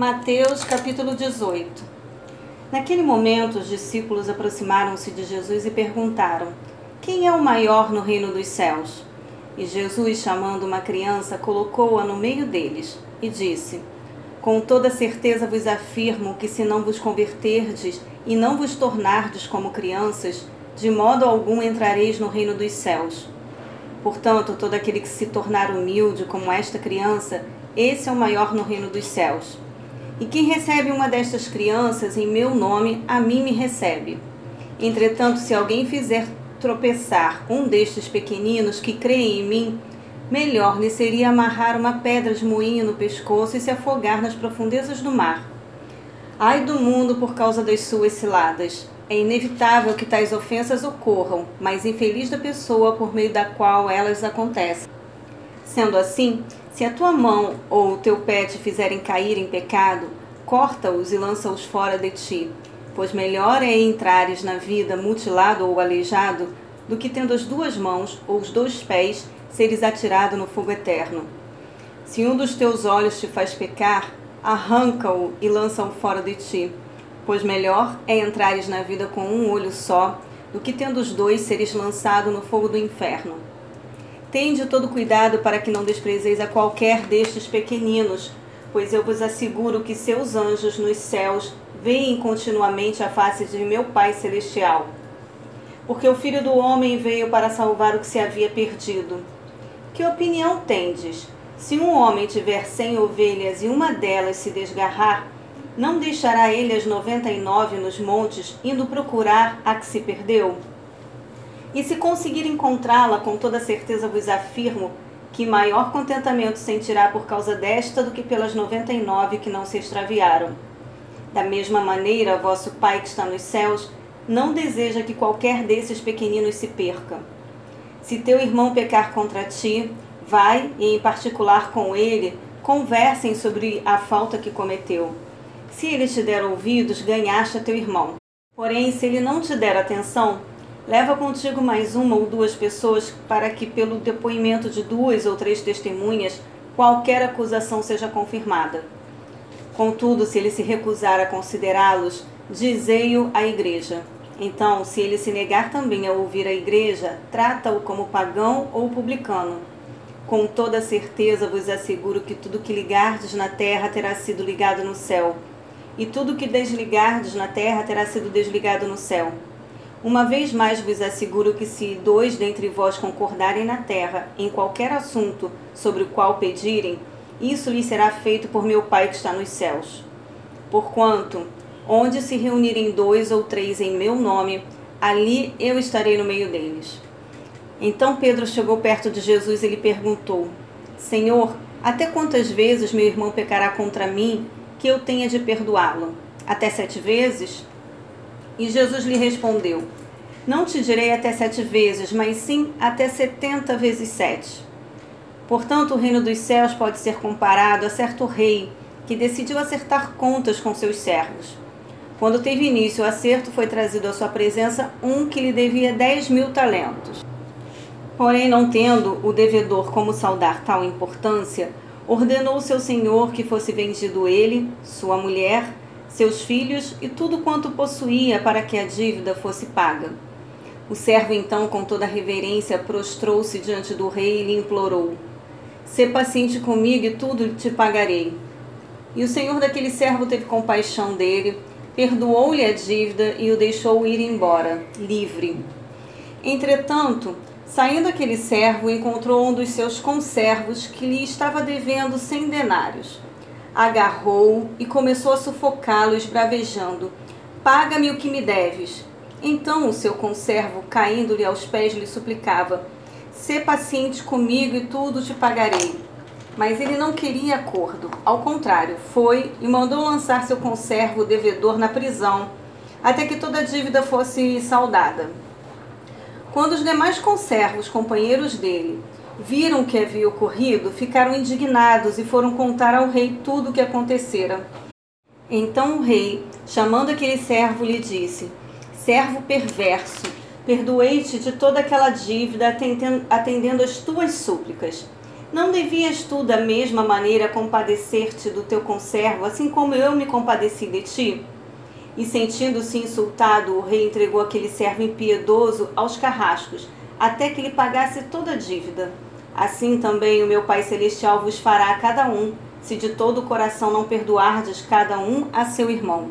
Mateus capítulo 18 Naquele momento, os discípulos aproximaram-se de Jesus e perguntaram: Quem é o maior no reino dos céus? E Jesus, chamando uma criança, colocou-a no meio deles e disse: Com toda certeza vos afirmo que, se não vos converterdes e não vos tornardes como crianças, de modo algum entrareis no reino dos céus. Portanto, todo aquele que se tornar humilde como esta criança, esse é o maior no reino dos céus. E quem recebe uma destas crianças em meu nome, a mim me recebe. Entretanto, se alguém fizer tropeçar um destes pequeninos que creem em mim, melhor lhe seria amarrar uma pedra de moinho no pescoço e se afogar nas profundezas do mar. Ai do mundo por causa das suas ciladas. É inevitável que tais ofensas ocorram, mas infeliz da pessoa por meio da qual elas acontecem. Sendo assim, se a tua mão ou o teu pé te fizerem cair em pecado, corta-os e lança-os fora de ti, pois melhor é entrares na vida mutilado ou aleijado do que tendo as duas mãos ou os dois pés seres atirado no fogo eterno. Se um dos teus olhos te faz pecar, arranca-o e lança-o fora de ti pois melhor é entrares na vida com um olho só do que tendo os dois seres lançado no fogo do inferno. Tende todo cuidado para que não desprezeis a qualquer destes pequeninos, pois eu vos asseguro que seus anjos nos céus veem continuamente a face de meu Pai celestial. Porque o Filho do homem veio para salvar o que se havia perdido. Que opinião tendes? Se um homem tiver cem ovelhas e uma delas se desgarrar, não deixará ele as noventa e nove nos montes, indo procurar a que se perdeu? E se conseguir encontrá-la, com toda certeza vos afirmo que maior contentamento sentirá por causa desta do que pelas noventa e nove que não se extraviaram. Da mesma maneira, vosso Pai que está nos céus não deseja que qualquer desses pequeninos se perca. Se teu irmão pecar contra ti, vai e, em particular com ele, conversem sobre a falta que cometeu se ele te der ouvidos, ganhaste a teu irmão. Porém, se ele não te der atenção, leva contigo mais uma ou duas pessoas para que, pelo depoimento de duas ou três testemunhas, qualquer acusação seja confirmada. Contudo, se ele se recusar a considerá-los, dizei-o à igreja. Então, se ele se negar também a ouvir a igreja, trata-o como pagão ou publicano. Com toda certeza vos asseguro que tudo que ligardes na terra terá sido ligado no céu e tudo que desligardes na terra terá sido desligado no céu. Uma vez mais vos asseguro que se dois dentre vós concordarem na terra em qualquer assunto sobre o qual pedirem, isso lhes será feito por meu Pai que está nos céus. Porquanto, onde se reunirem dois ou três em meu nome, ali eu estarei no meio deles. Então Pedro chegou perto de Jesus e lhe perguntou: Senhor, até quantas vezes meu irmão pecará contra mim que eu tenha de perdoá-lo? Até sete vezes? E Jesus lhe respondeu: Não te direi até sete vezes, mas sim até setenta vezes sete. Portanto, o reino dos céus pode ser comparado a certo rei que decidiu acertar contas com seus servos. Quando teve início o acerto, foi trazido à sua presença um que lhe devia dez mil talentos. Porém, não tendo o devedor como saudar tal importância, ordenou seu senhor que fosse vendido ele, sua mulher, seus filhos e tudo quanto possuía para que a dívida fosse paga. O servo então, com toda reverência, prostrou-se diante do rei e lhe implorou: Sê paciente comigo e tudo te pagarei. E o senhor daquele servo teve compaixão dele, perdoou-lhe a dívida e o deixou ir embora, livre. Entretanto, Saindo aquele servo, encontrou um dos seus conservos que lhe estava devendo cem denários. Agarrou-o e começou a sufocá-lo, esbravejando: Paga-me o que me deves. Então o seu conservo, caindo-lhe aos pés, lhe suplicava: Sê paciente comigo e tudo te pagarei. Mas ele não queria acordo. Ao contrário, foi e mandou lançar seu conservo devedor na prisão, até que toda a dívida fosse saldada. Quando os demais conservos, companheiros dele, viram o que havia ocorrido, ficaram indignados e foram contar ao rei tudo o que acontecera. Então o rei, chamando aquele servo, lhe disse: Servo perverso, perdoei-te de toda aquela dívida atendendo, às tuas súplicas. Não devias tu, da mesma maneira, compadecer-te do teu conservo, assim como eu me compadeci de ti? E sentindo-se insultado, o rei entregou aquele servo impiedoso aos carrascos, até que lhe pagasse toda a dívida. Assim também o meu Pai Celestial vos fará a cada um, se de todo o coração não perdoardes cada um a seu irmão.